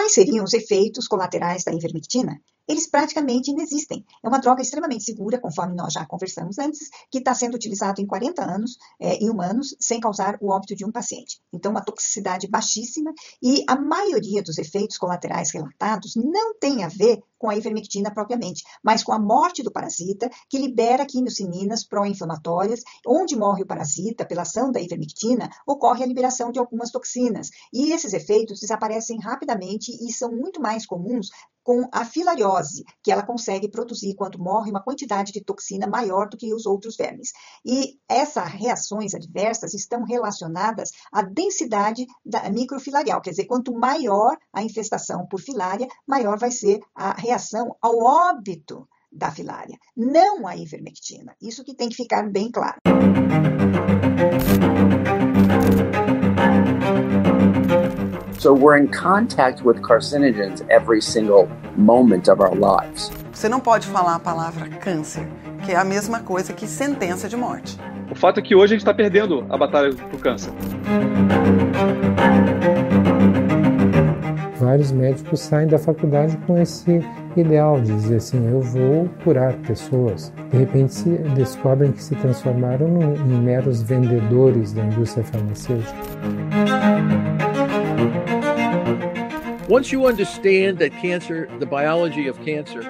quais seriam os efeitos colaterais da ivermectina? eles praticamente inexistem. É uma droga extremamente segura, conforme nós já conversamos antes, que está sendo utilizado em 40 anos é, em humanos sem causar o óbito de um paciente. Então, uma toxicidade baixíssima e a maioria dos efeitos colaterais relatados não tem a ver com a ivermectina propriamente, mas com a morte do parasita, que libera quimiocininas pró-inflamatórias. Onde morre o parasita, pela ação da ivermectina, ocorre a liberação de algumas toxinas. E esses efeitos desaparecem rapidamente e são muito mais comuns com a filariose, que ela consegue produzir, quando morre, uma quantidade de toxina maior do que os outros vermes. E essas reações adversas estão relacionadas à densidade da microfilarial, quer dizer, quanto maior a infestação por filária, maior vai ser a reação ao óbito da filária, não a ivermectina. Isso que tem que ficar bem claro. So we're in contact with carcinogens every single moment of our lives. Você não pode falar a palavra câncer, que é a mesma coisa que sentença de morte. O fato é que hoje a gente está perdendo a batalha pro câncer. Vários médicos saem da faculdade com esse ideal de dizer assim: eu vou curar pessoas. De repente se descobrem que se transformaram em meros vendedores da indústria farmacêutica. Once you understand that cancer, the biology of cancer,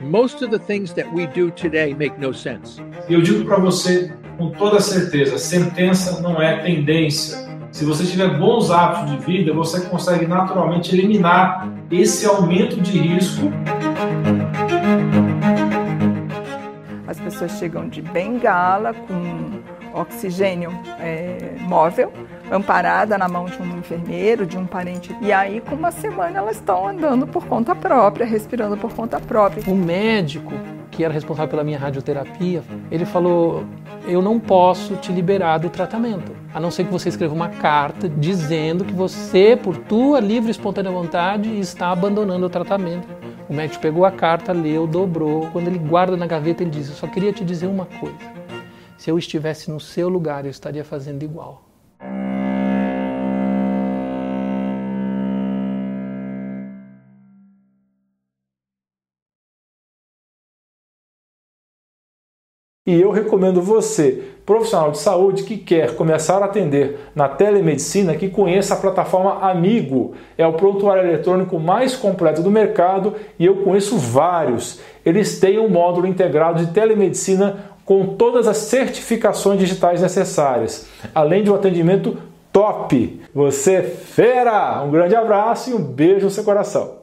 most of the things that we do today make no sense. Eu digo para você com toda certeza, sentença não é tendência. Se você tiver bons hábitos de vida, você consegue naturalmente eliminar esse aumento de risco. As pessoas chegam de bengala com oxigênio é, móvel amparada na mão de um enfermeiro, de um parente. E aí, com uma semana, elas estão andando por conta própria, respirando por conta própria. O médico que era responsável pela minha radioterapia, ele falou: Eu não posso te liberar do tratamento, a não ser que você escreva uma carta dizendo que você, por tua livre e espontânea vontade, está abandonando o tratamento. O médico pegou a carta, leu, dobrou. Quando ele guarda na gaveta, ele diz: Eu só queria te dizer uma coisa. Se eu estivesse no seu lugar, eu estaria fazendo igual. E eu recomendo você, profissional de saúde que quer começar a atender na telemedicina, que conheça a plataforma Amigo. É o prontuário eletrônico mais completo do mercado e eu conheço vários. Eles têm um módulo integrado de telemedicina com todas as certificações digitais necessárias, além de um atendimento top. Você é fera! Um grande abraço e um beijo no seu coração.